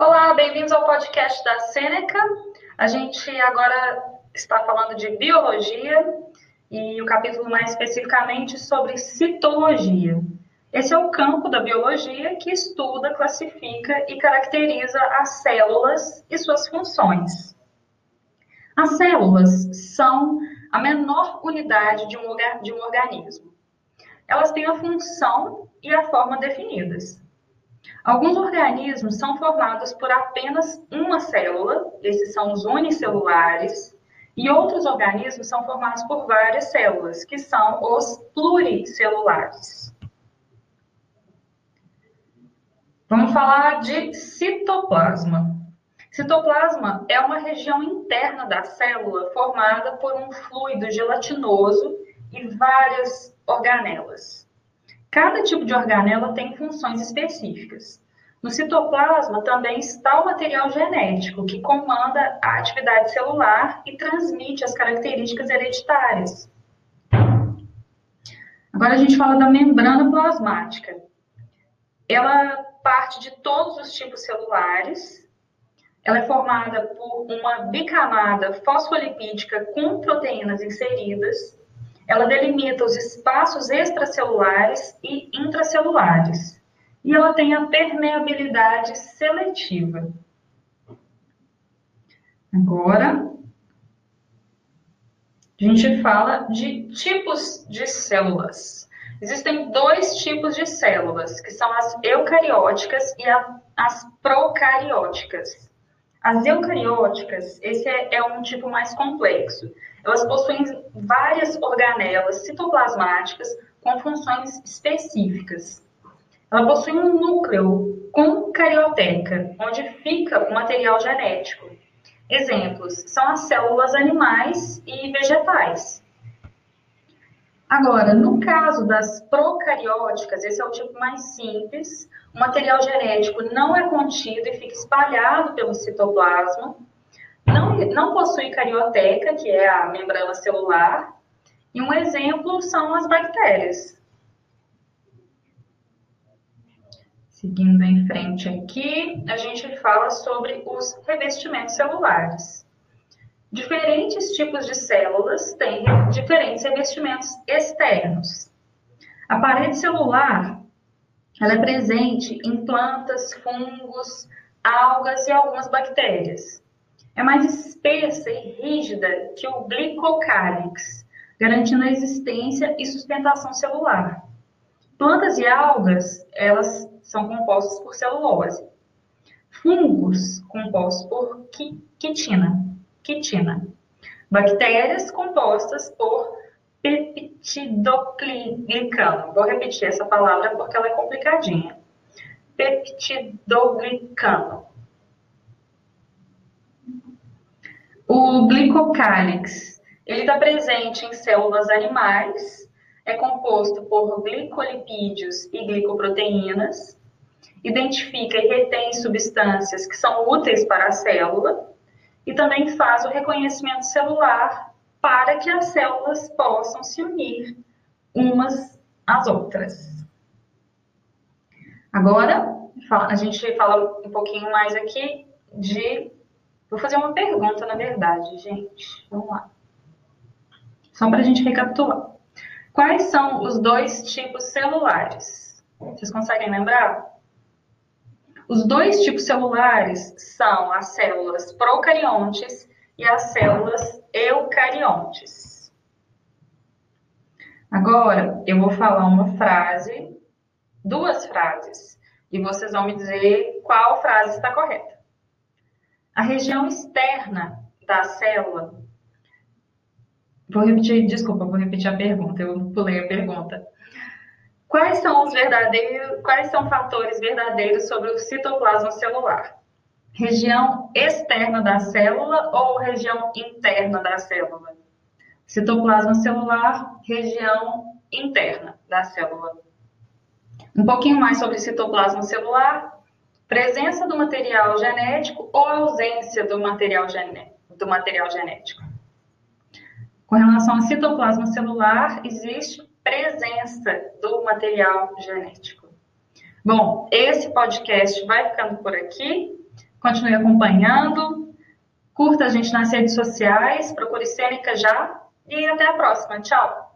Olá, bem-vindos ao podcast da Sêneca. A gente agora está falando de biologia e o capítulo mais especificamente sobre citologia. Esse é o campo da biologia que estuda, classifica e caracteriza as células e suas funções. As células são a menor unidade de um, de um organismo. Elas têm a função e a forma definidas. Alguns organismos são formados por apenas uma célula, esses são os unicelulares, e outros organismos são formados por várias células, que são os pluricelulares. Vamos falar de citoplasma. Citoplasma é uma região interna da célula formada por um fluido gelatinoso e várias organelas. Cada tipo de organela tem funções específicas. No citoplasma também está o material genético, que comanda a atividade celular e transmite as características hereditárias. Agora a gente fala da membrana plasmática. Ela parte de todos os tipos celulares. Ela é formada por uma bicamada fosfolipídica com proteínas inseridas ela delimita os espaços extracelulares e intracelulares. E ela tem a permeabilidade seletiva. Agora, a gente fala de tipos de células. Existem dois tipos de células, que são as eucarióticas e as procarióticas. As eucarióticas, esse é, é um tipo mais complexo. Elas possuem várias organelas citoplasmáticas com funções específicas. Ela possui um núcleo com carioteca, onde fica o material genético. Exemplos são as células animais e vegetais. Agora, no caso das procarióticas, esse é o tipo mais simples, o material genético não é contido e fica espalhado pelo citoplasma, não, não possui carioteca, que é a membrana celular, e um exemplo são as bactérias. Seguindo em frente aqui, a gente fala sobre os revestimentos celulares. Diferentes tipos de células têm diferentes revestimentos externos. A parede celular ela é presente em plantas, fungos, algas e algumas bactérias é mais espessa e rígida que o glicocálix, garantindo a existência e sustentação celular. Plantas e algas, elas são compostas por celulose. Fungos, compostos por quitina. Quitina. Bactérias, compostas por peptidoglicano. Vou repetir essa palavra porque ela é complicadinha. Peptidoglicano. O glicocálix, ele está presente em células animais, é composto por glicolipídios e glicoproteínas, identifica e retém substâncias que são úteis para a célula e também faz o reconhecimento celular para que as células possam se unir umas às outras. Agora, a gente fala um pouquinho mais aqui de Vou fazer uma pergunta, na verdade, gente. Vamos lá. Só para a gente recapitular. Quais são os dois tipos celulares? Vocês conseguem lembrar? Os dois tipos celulares são as células procariontes e as células eucariontes. Agora, eu vou falar uma frase, duas frases, e vocês vão me dizer qual frase está correta. A região externa da célula. Vou repetir, desculpa, vou repetir a pergunta, eu pulei a pergunta. Quais são os verdadeiros, quais são fatores verdadeiros sobre o citoplasma celular? Região externa da célula ou região interna da célula? Citoplasma celular, região interna da célula. Um pouquinho mais sobre citoplasma celular. Presença do material genético ou ausência do material, do material genético. Com relação ao citoplasma celular, existe presença do material genético. Bom, esse podcast vai ficando por aqui. Continue acompanhando. Curta a gente nas redes sociais, procure Cênica já e até a próxima. Tchau!